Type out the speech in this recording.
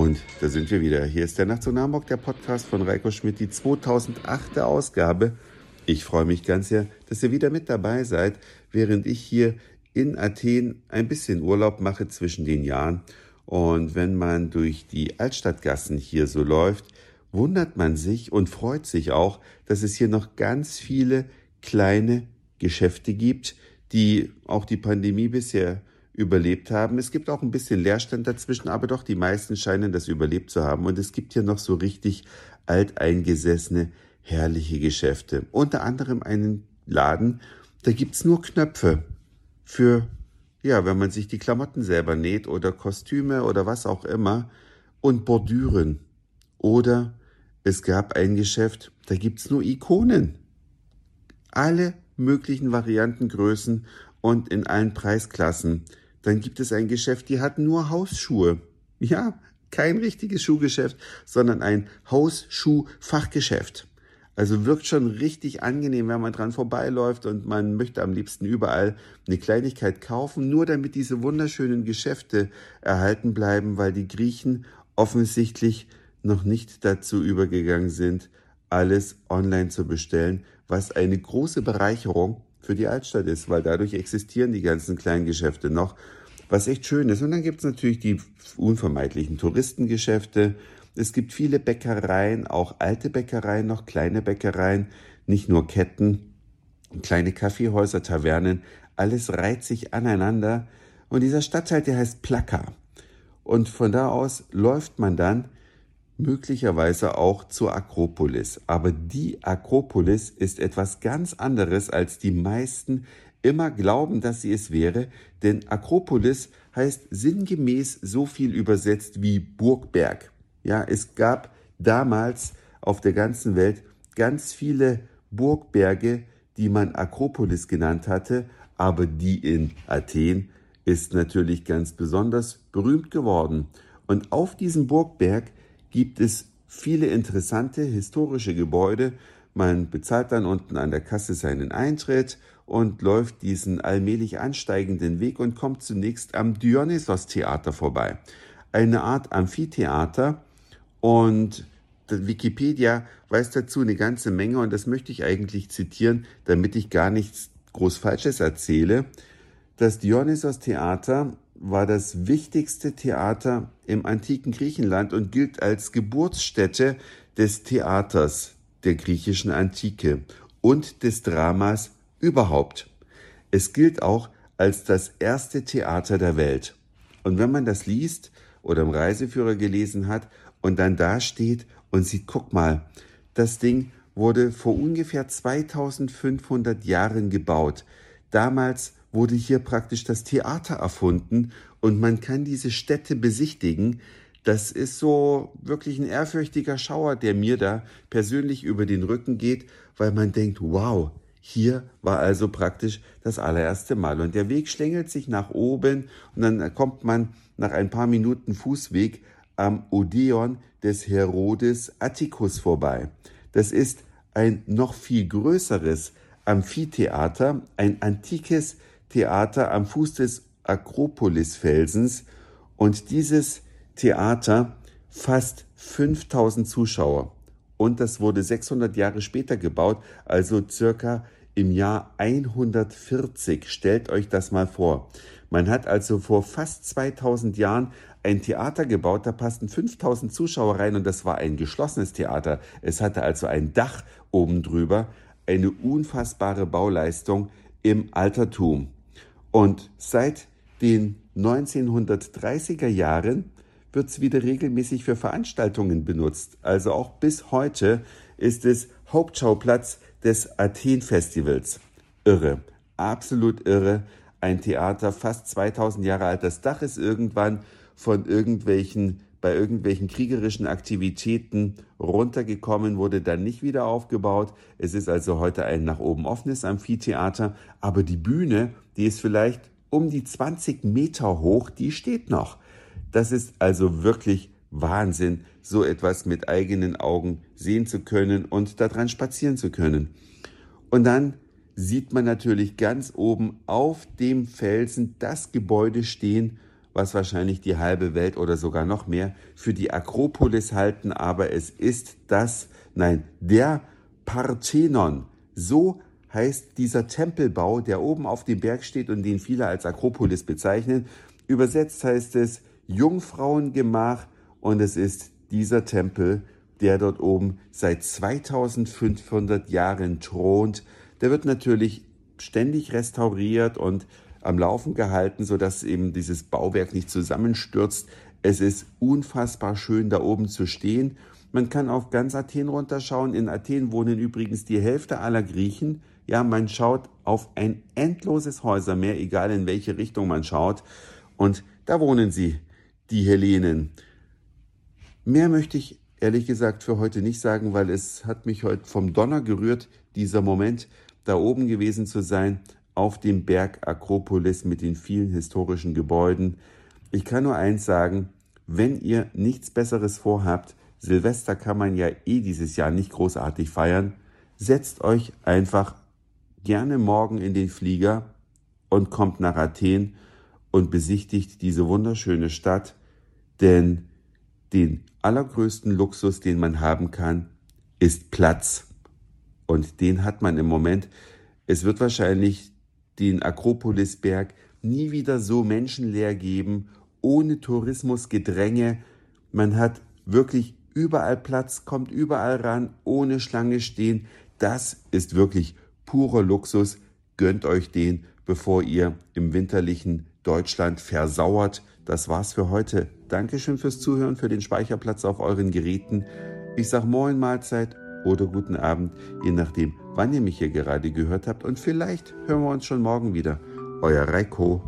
Und da sind wir wieder. Hier ist der Nacht zu Hamburg, der Podcast von Reiko Schmidt, die 2008. Ausgabe. Ich freue mich ganz sehr, dass ihr wieder mit dabei seid, während ich hier in Athen ein bisschen Urlaub mache zwischen den Jahren. Und wenn man durch die Altstadtgassen hier so läuft, wundert man sich und freut sich auch, dass es hier noch ganz viele kleine Geschäfte gibt, die auch die Pandemie bisher überlebt haben. Es gibt auch ein bisschen Leerstand dazwischen, aber doch die meisten scheinen das überlebt zu haben. Und es gibt hier noch so richtig alteingesessene, herrliche Geschäfte. Unter anderem einen Laden, da gibt's nur Knöpfe für, ja, wenn man sich die Klamotten selber näht oder Kostüme oder was auch immer und Bordüren. Oder es gab ein Geschäft, da gibt's nur Ikonen. Alle möglichen Varianten, Größen und in allen Preisklassen. Dann gibt es ein Geschäft, die hat nur Hausschuhe. Ja, kein richtiges Schuhgeschäft, sondern ein Hausschuhfachgeschäft. Also wirkt schon richtig angenehm, wenn man dran vorbeiläuft und man möchte am liebsten überall eine Kleinigkeit kaufen, nur damit diese wunderschönen Geschäfte erhalten bleiben, weil die Griechen offensichtlich noch nicht dazu übergegangen sind, alles online zu bestellen, was eine große Bereicherung für die Altstadt ist, weil dadurch existieren die ganzen kleinen Geschäfte noch, was echt schön ist. Und dann gibt es natürlich die unvermeidlichen Touristengeschäfte. Es gibt viele Bäckereien, auch alte Bäckereien, noch kleine Bäckereien, nicht nur Ketten, kleine Kaffeehäuser, Tavernen. Alles reiht sich aneinander. Und dieser Stadtteil, der heißt Plaka. Und von da aus läuft man dann möglicherweise auch zur Akropolis. Aber die Akropolis ist etwas ganz anderes, als die meisten immer glauben, dass sie es wäre, denn Akropolis heißt sinngemäß so viel übersetzt wie Burgberg. Ja, es gab damals auf der ganzen Welt ganz viele Burgberge, die man Akropolis genannt hatte, aber die in Athen ist natürlich ganz besonders berühmt geworden. Und auf diesem Burgberg gibt es viele interessante historische Gebäude. Man bezahlt dann unten an der Kasse seinen Eintritt und läuft diesen allmählich ansteigenden Weg und kommt zunächst am Dionysos-Theater vorbei. Eine Art Amphitheater und Wikipedia weiß dazu eine ganze Menge und das möchte ich eigentlich zitieren, damit ich gar nichts groß Falsches erzähle. Das Dionysos-Theater war das wichtigste Theater im antiken Griechenland und gilt als Geburtsstätte des Theaters der griechischen Antike und des Dramas überhaupt. Es gilt auch als das erste Theater der Welt. Und wenn man das liest oder im Reiseführer gelesen hat und dann da steht und sieht, guck mal, das Ding wurde vor ungefähr 2500 Jahren gebaut. Damals wurde hier praktisch das Theater erfunden und man kann diese Städte besichtigen. Das ist so wirklich ein ehrfürchtiger Schauer, der mir da persönlich über den Rücken geht, weil man denkt, wow, hier war also praktisch das allererste Mal. Und der Weg schlängelt sich nach oben und dann kommt man nach ein paar Minuten Fußweg am Odeon des Herodes Atticus vorbei. Das ist ein noch viel größeres Amphitheater, ein antikes Theater am Fuß des Akropolisfelsens und dieses Theater fasst 5000 Zuschauer. Und das wurde 600 Jahre später gebaut, also circa im Jahr 140. Stellt euch das mal vor. Man hat also vor fast 2000 Jahren ein Theater gebaut, da passten 5000 Zuschauer rein und das war ein geschlossenes Theater. Es hatte also ein Dach oben drüber, eine unfassbare Bauleistung im Altertum. Und seit den 1930er Jahren wird es wieder regelmäßig für Veranstaltungen benutzt. Also auch bis heute ist es Hauptschauplatz des Athen-Festivals. Irre, absolut irre. Ein Theater, fast 2000 Jahre alt. Das Dach ist irgendwann von irgendwelchen, bei irgendwelchen kriegerischen Aktivitäten runtergekommen, wurde dann nicht wieder aufgebaut. Es ist also heute ein nach oben offenes Amphitheater. Aber die Bühne, die ist vielleicht um die 20 Meter hoch, die steht noch. Das ist also wirklich Wahnsinn, so etwas mit eigenen Augen sehen zu können und daran spazieren zu können. Und dann sieht man natürlich ganz oben auf dem Felsen das Gebäude stehen, was wahrscheinlich die halbe Welt oder sogar noch mehr für die Akropolis halten, aber es ist das, nein, der Parthenon. So heißt dieser Tempelbau, der oben auf dem Berg steht und den viele als Akropolis bezeichnen. Übersetzt heißt es Jungfrauengemach und es ist dieser Tempel, der dort oben seit 2500 Jahren thront. Der wird natürlich ständig restauriert und am Laufen gehalten, sodass eben dieses Bauwerk nicht zusammenstürzt. Es ist unfassbar schön, da oben zu stehen. Man kann auf ganz Athen runterschauen. In Athen wohnen übrigens die Hälfte aller Griechen. Ja, man schaut auf ein endloses Häusermeer, egal in welche Richtung man schaut. Und da wohnen sie, die Hellenen. Mehr möchte ich ehrlich gesagt für heute nicht sagen, weil es hat mich heute vom Donner gerührt, dieser Moment, da oben gewesen zu sein, auf dem Berg Akropolis mit den vielen historischen Gebäuden. Ich kann nur eins sagen, wenn ihr nichts Besseres vorhabt, Silvester kann man ja eh dieses Jahr nicht großartig feiern, setzt euch einfach gerne morgen in den Flieger und kommt nach Athen und besichtigt diese wunderschöne Stadt, denn den allergrößten Luxus, den man haben kann, ist Platz. Und den hat man im Moment. Es wird wahrscheinlich den Akropolisberg nie wieder so menschenleer geben, ohne Tourismusgedränge. Man hat wirklich überall Platz, kommt überall ran, ohne Schlange stehen. Das ist wirklich purer Luxus. Gönnt euch den, bevor ihr im winterlichen Deutschland versauert. Das war's für heute. Dankeschön fürs Zuhören, für den Speicherplatz auf euren Geräten. Ich sag Moin Mahlzeit oder guten Abend, je nachdem, wann ihr mich hier gerade gehört habt. Und vielleicht hören wir uns schon morgen wieder. Euer Reiko.